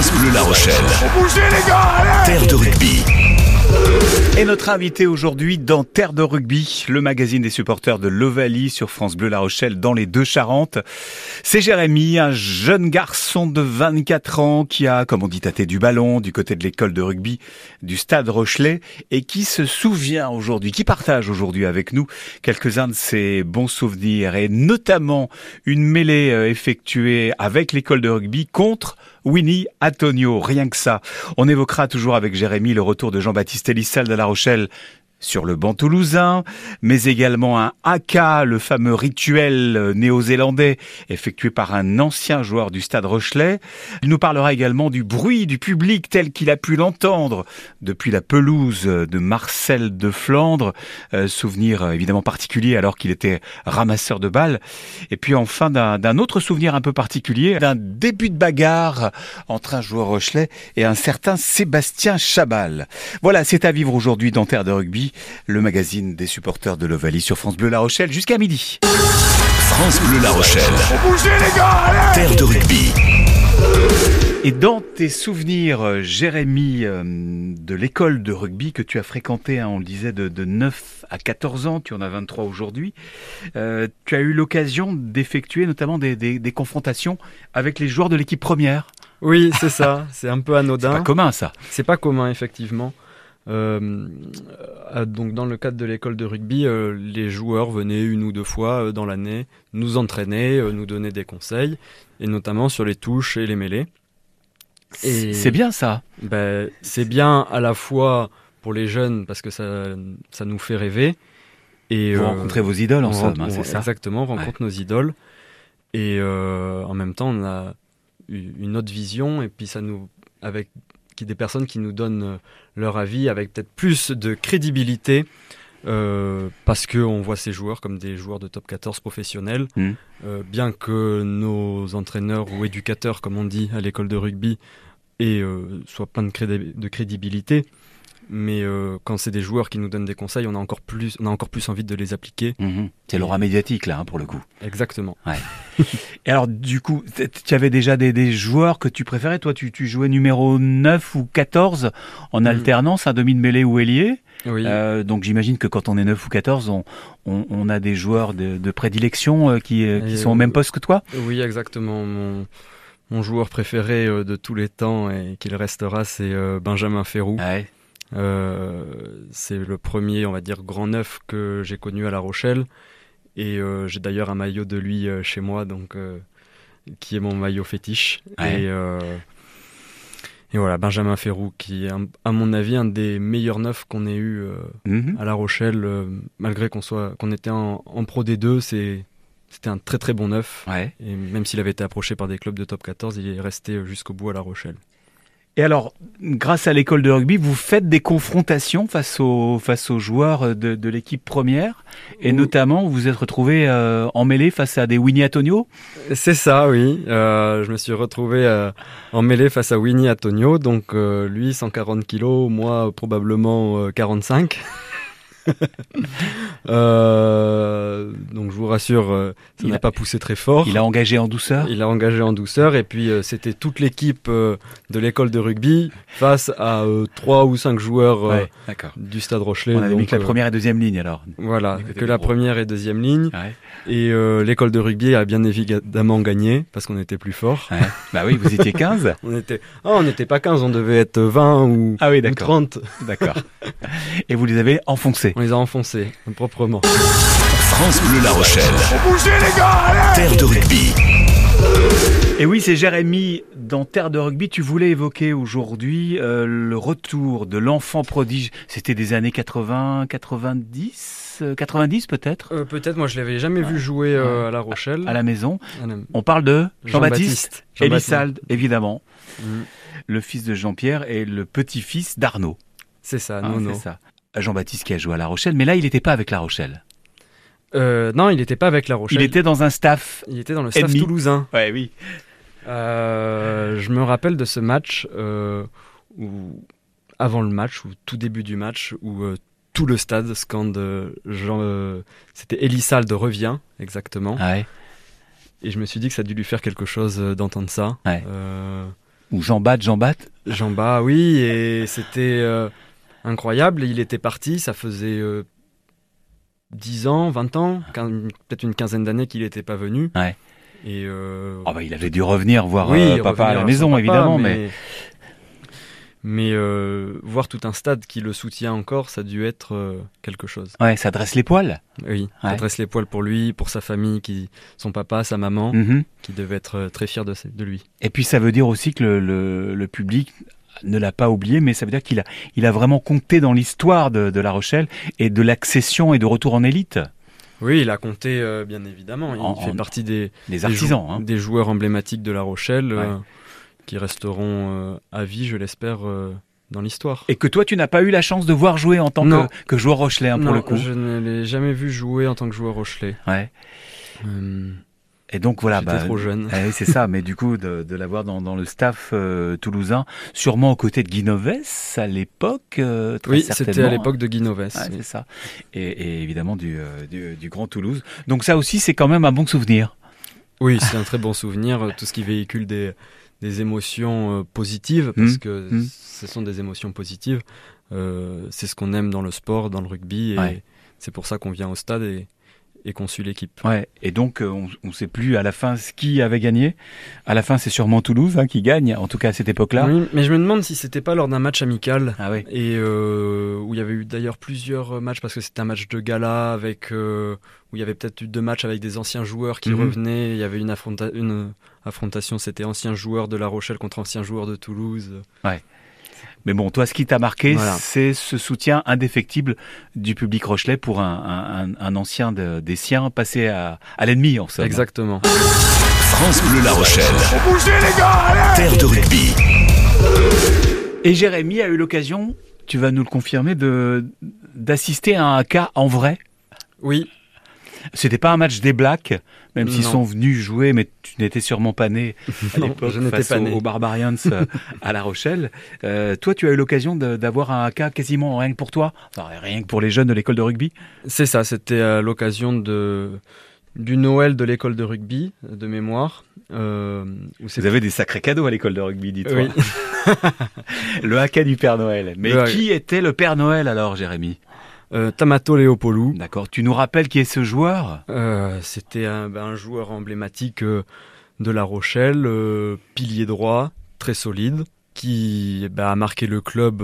France Bleu La Rochelle. Terre de rugby. Et notre invité aujourd'hui dans Terre de rugby, le magazine des supporters de l'Ovalie sur France Bleu La Rochelle dans les deux Charentes. C'est Jérémy, un jeune garçon de 24 ans qui a, comme on dit, tâté du ballon du côté de l'école de rugby du Stade Rochelet et qui se souvient aujourd'hui, qui partage aujourd'hui avec nous quelques-uns de ses bons souvenirs et notamment une mêlée euh, effectuée avec l'école de rugby contre Winnie Antonio, rien que ça. On évoquera toujours avec Jérémy le retour de Jean-Baptiste Elissal de La Rochelle sur le banc toulousain, mais également un haka, le fameux rituel euh, néo-zélandais effectué par un ancien joueur du stade Rochelet. Il nous parlera également du bruit du public tel qu'il a pu l'entendre depuis la pelouse de Marcel de Flandre, euh, souvenir euh, évidemment particulier alors qu'il était ramasseur de balles. Et puis enfin d'un autre souvenir un peu particulier, d'un début de bagarre entre un joueur Rochelet et un certain Sébastien Chabal. Voilà, c'est à vivre aujourd'hui dans Terre de Rugby le magazine des supporters de l'Ovalie sur France Bleu La Rochelle jusqu'à midi. France Bleu La Rochelle. Terre de rugby. Et dans tes souvenirs, Jérémy, euh, de l'école de rugby que tu as fréquenté, hein, on le disait, de, 9 à 14 ans, tu en as 23 aujourd'hui, euh, tu as eu l'occasion d'effectuer notamment des, des confrontations avec les joueurs de l'équipe première. Oui, c'est ça, c'est un peu anodin. C'est pas commun ça. C'est pas commun, effectivement. Euh, euh, donc dans le cadre de l'école de rugby, euh, les joueurs venaient une ou deux fois dans l'année nous entraîner, nous donner des conseils, et notamment sur les touches et les mêlées. C'est bien ça. Ben, c'est bien à la fois pour les jeunes parce que ça, ça nous fait rêver. Et vous rencontrez vos idoles en somme, hein, c'est ça Exactement, on rencontre nos idoles. Et en même temps, on a une autre vision et puis ça nous, avec des personnes qui nous donnent euh, leur avis avec peut-être plus de crédibilité. Euh, parce qu'on voit ces joueurs comme des joueurs de top 14 professionnels, mmh. euh, bien que nos entraîneurs ou éducateurs, comme on dit à l'école de rugby, aient, soient plein de, de crédibilité mais euh, quand c'est des joueurs qui nous donnent des conseils, on a encore plus, on a encore plus envie de les appliquer. Mhm. C'est l'aura médiatique là, hein, pour le coup. Exactement. Et alors, du coup, tu avais déjà des, joueurs que tu préférais? Toi, tu, jouais numéro 9 ou 14 en mhm. alternance, un demi de mêlée ou ailier. Oui. Euh, donc j'imagine que quand on est 9 ou 14, on, a des joueurs de, prédilection euh, qui, sont au même poste que toi? Oui, exactement. Mon, joueur préféré de tous les temps et qu'il restera, c'est Benjamin Ferrou. Ouais. Euh, c'est le premier, on va dire, grand neuf que j'ai connu à La Rochelle. Et euh, j'ai d'ailleurs un maillot de lui euh, chez moi, donc qui est mon maillot fétiche. Et, et, voilà, Benjamin Ferrou, qui est, à mon avis, un des meilleurs neufs qu'on ait eu mhm. à La Rochelle, malgré qu'on soit qu'on était en, Pro D2, c'est c'était un très très bon neuf. Et même s'il avait été approché par des clubs de top 14, il est resté jusqu'au bout à La Rochelle. Et alors, grâce à l'école de rugby, vous faites des confrontations face aux, face aux joueurs de, de l'équipe première, et notamment vous vous êtes retrouvé euh, en mêlée face à des Winnie Antonio C'est ça, oui. Euh, je me suis retrouvé euh, en mêlée face à Winnie Antonio, donc euh, lui 140 kilos, moi probablement 45. Euh, donc je vous rassure, euh, ça n'a pas poussé très fort. Il a engagé en douceur Il a engagé en douceur et puis euh, c'était toute l'équipe de l'école de rugby face à trois ou cinq joueurs du Stade Rochelet. On avait mis que la première et deuxième ligne alors. Voilà, que la première et deuxième ligne. Et l'école de rugby a bien évidemment gagné parce qu'on était plus fort. bah oui, vous étiez 15 On était oh, on n'était pas 15, on devait être 20 ou, ah oui, ou 30. D'accord. Et vous les avez enfoncés On les a enfoncés, proprement. France Bleu La Rochelle. Terre de rugby. Et oui, c'est Jérémy dans Terre de rugby. Tu voulais évoquer aujourd'hui euh, le retour de l'enfant prodige. C'était des années 80, 90, 90 peut-être. Euh, peut-être. Moi, je l'avais jamais vu jouer euh, à La Rochelle. À, la maison. On parle de Jean-Baptiste, Jean Elissalde, évidemment, mm. le fils de Jean-Pierre et le petit-fils d'Arnaud. C'est ça, non, non. C'est ça. Jean-Baptiste qui a joué à La Rochelle, mais là, il n'était pas avec La Rochelle. Euh, non, il n'était pas avec La Rochelle. Il était dans un staff. Il était dans le staff toulousain. Ouais, oui. Euh, je me rappelle de ce match euh, où, avant le match, ou tout début du match, où tout le stade scande Jean. C'était Elissalde revient, exactement. Ah ouais. Et je me suis dit que ça a dû lui faire quelque chose d'entendre ça. Ouais. Ou Jean Bat, Jean Bat Jean Bat, oui, et c'était incroyable. Il était parti, ça faisait 10 ans, 20 ans, peut-être une quinzaine d'années qu'il n'était pas venu. Ouais. Et euh... oh bah, il avait dû revenir voir euh, papa à la maison, évidemment, mais mais, euh, voir tout un stade qui le soutient encore, ça a dû être euh, quelque chose. Ouais, ça dresse les poils. Oui, ça dresse les poils pour lui, pour sa famille, qui, son papa, sa maman, mm-hmm. qui devaient être très fiers de, de, lui. Et puis ça veut dire aussi que le, le, le public ne l'a pas oublié, mais ça veut dire qu'il a, il a vraiment compté dans l'histoire de, de La Rochelle et de l'accession et de retour en élite. Oui, il a compté, euh, bien évidemment. Il fait partie des, artisans, hein. des, joueurs emblématiques de La Rochelle, euh, qui resteront euh, à vie, je l'espère, dans l'histoire. Et que toi, tu n'as pas eu la chance de voir jouer en tant que, que, joueur Rochelais, hein, pour le coup. je ne l'ai jamais vu jouer en tant que joueur Rochelais. Ouais. Et donc voilà, bah, trop jeune. Eh c'est ça, mais du coup de, de l'avoir dans, dans, le staff euh, toulousain, sûrement aux côtés de Guinoves à l'époque. Euh, oui, c'était à l'époque de Guinoves. C'est ça. Et, et évidemment du, euh, du, du, Grand Toulouse. Donc ça aussi, c'est quand même un bon souvenir. Oui, c'est un très bon souvenir. Tout ce qui véhicule des, des émotions positives, parce mmh. que mmh. ce sont des émotions positives. c'est ce qu'on aime dans le sport, dans le rugby, et c'est pour ça qu'on vient au stade et et suit l'équipe. Ouais, et donc euh, on ne sait plus à la fin ce qui avait gagné. À la fin, c'est sûrement Toulouse hein, qui gagne, en tout cas à cette époque-là. Oui, mais je me demande si c'était pas lors d'un match amical. Ah oui. Et euh, où il y avait eu d'ailleurs plusieurs matchs parce que c'était un match de gala avec euh, où il y avait peut-être eu deux matchs avec des anciens joueurs qui mhm. revenaient. Il y avait une, une affrontation, c'était anciens joueurs de La Rochelle contre anciens joueurs de Toulouse. Ouais. Mais bon, toi, ce qui t'a marqué, c'est ce soutien indéfectible du public Rochelet pour un, ancien des siens passé à, l'ennemi, en somme. Exactement. France Bleu La Rochelle. Terre de rugby. Et Jérémy a eu l'occasion, tu vas nous le confirmer, de d'assister à un cas en vrai? Oui, c'était pas un match des Blacks, même s'ils sont venus jouer, mais tu n'étais sûrement pas né à l'époque face pas aux, Barbarians euh, à La Rochelle. Euh, toi, tu as eu l'occasion d'avoir un cas quasiment rien que pour toi, enfin, rien que pour les jeunes de l'école de rugby? C'est ça, c'était euh, l'occasion de du Noël de l'école de rugby, de mémoire. Euh, Vous avez des sacrés cadeaux à l'école de rugby, dis-toi. le haka du Père Noël. Mais qui était le Père Noël alors, Jérémy? Euh, Tamato Leopoulou. D'accord. Tu nous rappelles qui est ce joueur? Euh, C'était un, ben, joueur emblématique euh, de La Rochelle, pilier droit, très solide, qui ben, a marqué le club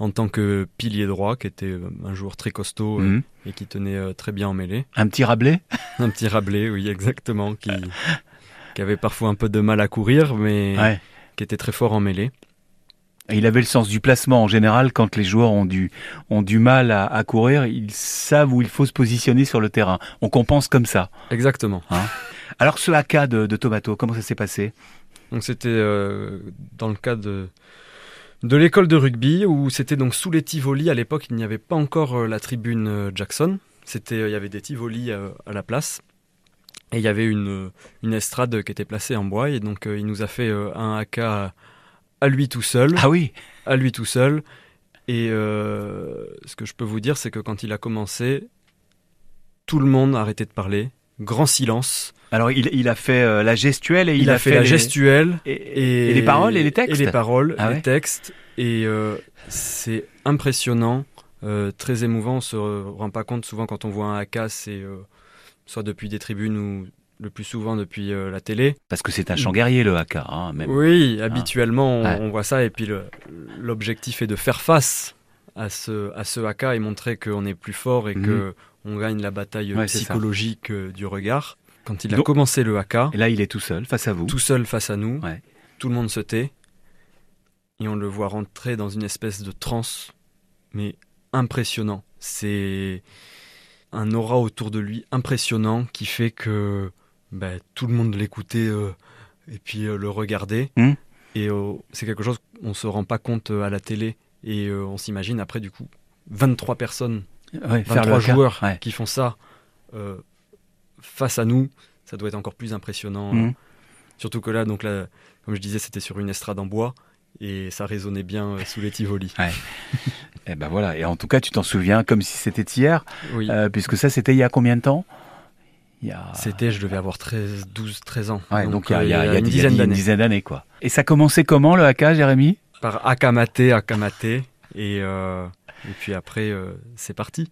en tant que pilier droit, qui était un joueur très costaud mhm. et qui tenait très bien en mêlée. Un petit Rabelais? Un petit Rabelais, oui, exactement, qui, qui avait parfois un peu de mal à courir, mais qui était très fort en mêlée. Il avait le sens du placement en général quand les joueurs ont du, ont du mal à, courir, ils savent où il faut se positionner sur le terrain. On compense comme ça. Exactement. Hein Alors ce haka de, de Tomato, comment ça s'est passé? Donc c'était euh, dans le cas de, de l'école de rugby où c'était donc sous les Tivoli. À l'époque, il n'y avait pas encore euh, la tribune euh, Jackson. C'était, il y avait des Tivoli à, la place. Et il y avait une, une estrade qui était placée en bois. Et donc il nous a fait un haka à lui tout seul. Ah oui À lui tout seul. Et euh, ce que je peux vous dire, c'est que quand il a commencé, tout le monde a arrêté de parler. Grand silence. Alors il, a fait euh, la gestuelle et il, a, fait, la gestuelle et, les paroles et les textes. Et les paroles, ah les textes. Et euh, c'est impressionnant, très émouvant. On se rend pas compte souvent quand on voit un AK, c'est soit depuis des tribunes ou le plus souvent depuis euh, la télé. Parce que c'est un chant guerrier le haka, hein, même. Oui, habituellement on, voit ça et puis l'objectif est de faire face à ce, à ce haka et montrer qu'on est plus fort et qu'on mhm. que on gagne la bataille psychologique euh, du regard. Quand il a commencé le haka... Et là il est tout seul face à vous. Tout seul face à nous. Tout le monde se tait et on le voit rentrer dans une espèce de transe, mais impressionnant. C'est un aura autour de lui impressionnant qui fait que bah, tout le monde l'écoutait euh, et puis euh, le regardait. Hmm. Et euh, c'est quelque chose qu'on ne se rend pas compte à la télé. Et on s'imagine après, du coup, 23 personnes, 23 joueurs qui font ça face à nous. Ça doit être encore plus impressionnant. Hmm. surtout que là, donc là, comme je disais, c'était sur une estrade en bois et ça résonnait bien sous les Tivoli. et eh ben voilà. Et en tout cas, tu t'en souviens comme si c'était hier, puisque ça, c'était il y a combien de temps? C'était, je devais avoir 13, 12, 13 ans. donc, il y a, une, dizaine d'années. quoi. Et ça commençait comment le haka, Jérémy? Par akamaté, akamaté. Et, euh, et puis après, euh, c'est parti.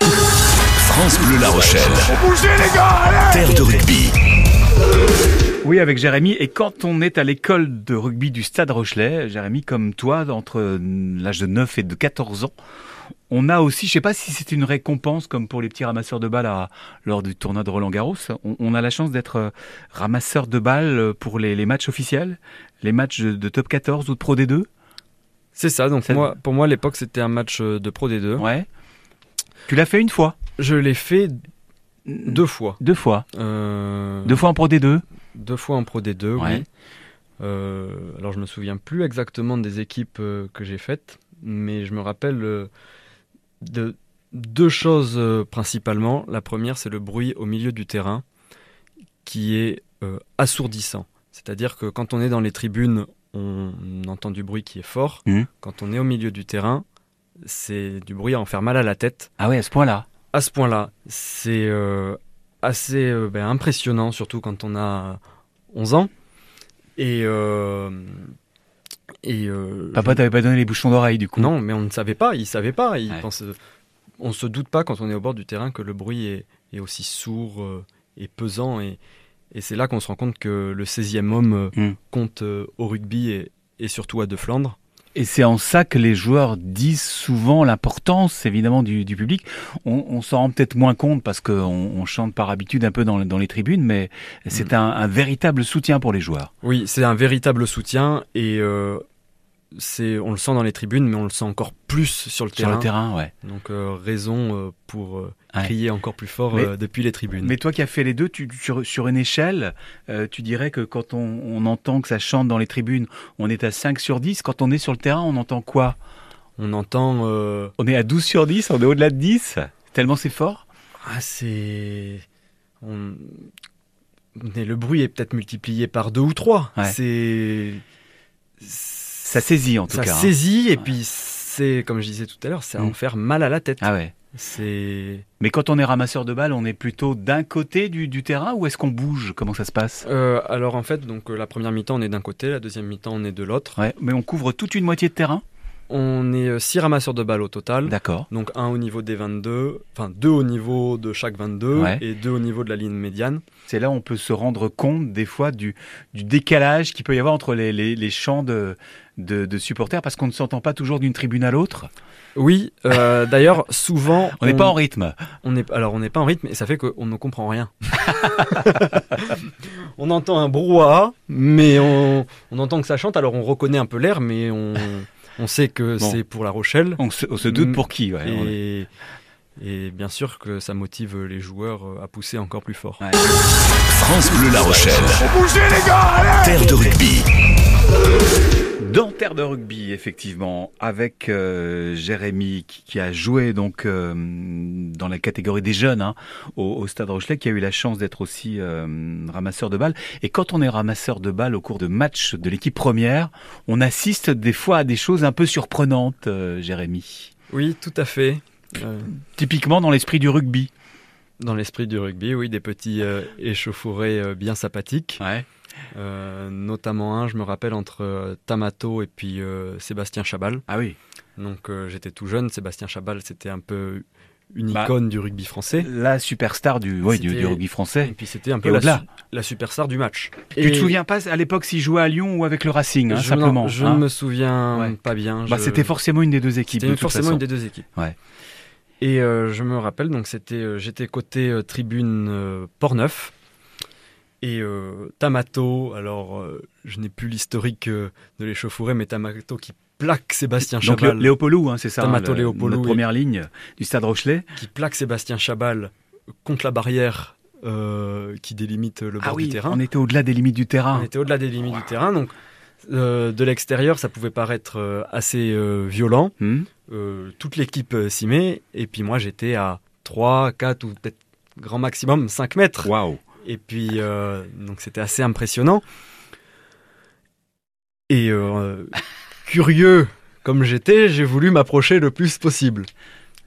France Bleu La Rochelle. les gars Terre de rugby. Oui, avec Jérémy. Et quand on est à l'école de rugby du Stade Rochelet, Jérémy, comme toi, entre l'âge de 9 et de 14 ans, on a aussi, je sais pas si c'est une récompense comme pour les petits ramasseurs de balles lors du tournoi de Roland Garros. On, a la chance d'être euh, ramasseur de balles pour les, matchs officiels, les matchs de, top 14 ou de Pro D2. C'est ça. Donc moi, pour moi, à l'époque, c'était un match euh, de Pro D2. Ouais. Tu l'as fait une fois Je l'ai fait deux fois. Deux fois. Euh, deux fois en Pro D2. Deux fois en Pro D2, oui. alors je me souviens plus exactement des équipes que j'ai faites, mais je me rappelle de deux choses euh, principalement. La première, c'est le bruit au milieu du terrain qui est euh, assourdissant. C'est-à-dire que quand on est dans les tribunes, on entend du bruit qui est fort. Mmh. Quand on est au milieu du terrain, c'est du bruit à en faire mal à la tête. Ah oui, à ce point-là À ce point-là. C'est euh, assez ben, impressionnant, surtout quand on a 11 ans. Et et euh, Papa t'avait pas donné les bouchons d'oreille du coup Non, mais on ne savait pas, il savait pas. Il pense, on se doute pas quand on est au bord du terrain que le bruit est, est aussi sourd euh, et pesant. Et, et c'est là qu'on se rend compte que le 16e homme euh, hmm. compte au rugby et, et, surtout à De Flandre. Et c'est en ça que les joueurs disent souvent l'importance, évidemment, du, du public. On, on s'en rend peut-être moins compte parce qu'on on chante par habitude un peu dans, dans les tribunes, mais c'est hmm. un, un, véritable soutien pour les joueurs. Oui, c'est un véritable soutien et c'est on le sent dans les tribunes, mais on le sent encore plus sur le terrain. Sur le terrain, ouais. Donc euh, raison euh, pour euh, crier encore plus fort depuis les tribunes. Mais toi qui as fait les deux, tu, sur, une échelle, tu dirais que quand on, entend que ça chante dans les tribunes, on est à 5 sur 10. Quand on est sur le terrain, on entend quoi? On entend. On est à 12 sur 10, on est au-delà de 10 Tellement c'est fort? Ah, c'est. Le bruit est peut-être multiplié par deux ou trois. C'est ça saisit en tout cas. Ça hein. saisit et puis c'est, comme je disais tout à l'heure, c'est en mm. faire mal à la tête. Ah ouais. C'est. Mais quand on est ramasseur de balles, on est plutôt d'un côté du, du, terrain ou est-ce qu'on bouge? Comment ça se passe? Euh, Alors en fait, donc euh, la première mi-temps on est d'un côté, la deuxième mi-temps on est de l'autre. Ouais, mais on couvre toute une moitié de terrain? On est 6 euh, ramasseurs de balles au total. D'accord. Donc un au niveau des 22, enfin deux au niveau de chaque 22 et deux au niveau de la ligne médiane. C'est là où on peut se rendre compte des fois du, du décalage qu'il peut y avoir entre les, les, les chants de, de, supporters parce qu'on ne s'entend pas toujours d'une tribune à l'autre. Oui, euh, d'ailleurs, souvent. on n'est pas en rythme. On est, alors, on n'est pas en rythme et ça fait qu'on ne comprend rien. on entend un brouhaha, mais on, on, entend que ça chante, alors on reconnaît un peu l'air, mais on. On sait que c'est pour La Rochelle. On se, doute pour qui, ouais, et, bien sûr que ça motive les joueurs à pousser encore plus fort. France Bleu La Rochelle. les gars, Terre de rugby. Dans Terre de rugby, effectivement, avec euh, Jérémy qui, a joué donc euh, dans la catégorie des jeunes hein, au, Stade Rochelet, qui a eu la chance d'être aussi euh, ramasseur de balles. Et quand on est ramasseur de balles au cours de matchs de l'équipe première, on assiste des fois à des choses un peu surprenantes, Jérémy. Oui, tout à fait. Typiquement dans l'esprit du rugby. Dans l'esprit du rugby, oui, des petits échauffourés bien sympathiques. Ouais. Euh, notamment un, je me rappelle, entre euh, Tamato et puis euh, Sébastien Chabal. Ah oui. Donc j'étais tout jeune, Sébastien Chabal, c'était un peu une bah, icône du rugby français. La superstar du, du, rugby français. Et puis c'était un peu la, la, superstar du match. Tu te souviens pas à l'époque s'il jouait à Lyon ou avec le Racing, hein, simplement Je ne hein me souviens pas bien. Bah, C'était forcément une des deux équipes. C'était forcément une des deux équipes. Ouais. Et je me rappelle, donc c'était, j'étais côté tribune Port-Neuf. Et euh, Tamato, alors euh, je n'ai plus l'historique euh, de l'échauffourée, mais Tamato qui plaque Sébastien Chabal. Donc Léopoldou, hein, c'est ça Tamato hein, Notre première ligne du stade Rochelet. Qui plaque Sébastien Chabal contre la barrière qui délimite le bord ah oui, du terrain. On était au-delà des limites du terrain. On était au-delà des limites du terrain, donc de l'extérieur, ça pouvait paraître assez violent. Hmm. toute l'équipe s'y met, et puis moi j'étais à 3, 4 ou peut-être grand maximum 5 mètres. Waouh et puis, euh, donc c'était assez impressionnant. Et euh, curieux comme j'étais, j'ai voulu m'approcher le plus possible.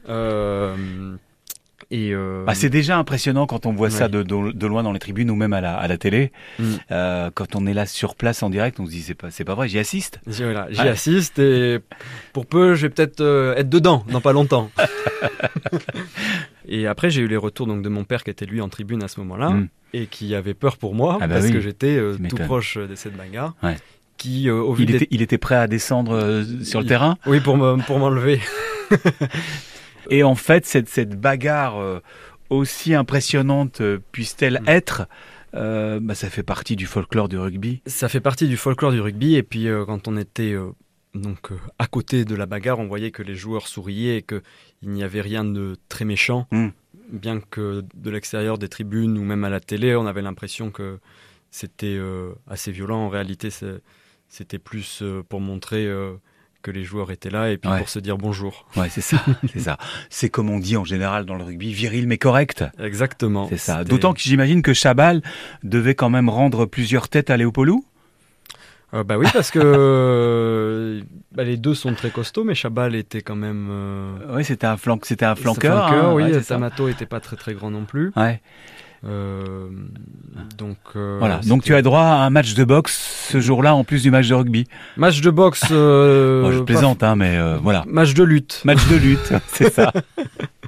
Euh, Et euh... bah, c'est déjà impressionnant quand on voit ça de, de, loin dans les tribunes ou même à la, à la télé. Mm. Euh, quand on est là sur place en direct, on se dit c'est pas c'est pas vrai, j'y assiste. J'y assiste et pour peu, je vais peut-être euh, être dedans dans pas longtemps. et après, j'ai eu les retours donc de mon père qui était lui en tribune à ce moment-là mm. et qui avait peur pour moi ah bah parce que j'étais euh, tout proche de cette bagarre. Qui, au il, était, il était prêt à descendre sur le terrain? Oui, pour m'enlever. Et en fait, cette, cette bagarre, euh, aussi impressionnante euh, puisse-t-elle mm. être, euh, bah, ça fait partie du folklore du rugby. Ça fait partie du folklore du rugby. Et puis, quand on était donc à côté de la bagarre, on voyait que les joueurs souriaient et qu'il n'y avait rien de très méchant. Mm. Bien que de l'extérieur des tribunes ou même à la télé, on avait l'impression que c'était assez violent. En réalité, c'était plus pour montrer que les joueurs étaient là et puis pour se dire bonjour. Ouais, c'est ça, c'est ça. C'est comme on dit en général dans le rugby, viril mais correct. Exactement. C'est ça. D'autant que j'imagine que Chabal devait quand même rendre plusieurs têtes à Léopoldou. Euh, bah oui, parce que euh, bah, les deux sont très costauds, mais Chabal était quand même. Euh, oui, c'était un flanc, c'était un flanqueur. Hein, oui, Samato était pas très très grand non plus. Ouais. Euh, donc euh, voilà. Donc tu as droit à un match de boxe ce jour-là en plus du match de rugby. Match de boxe. Euh, je plaisante, hein, mais voilà. Match de lutte. Match de lutte, c'est ça.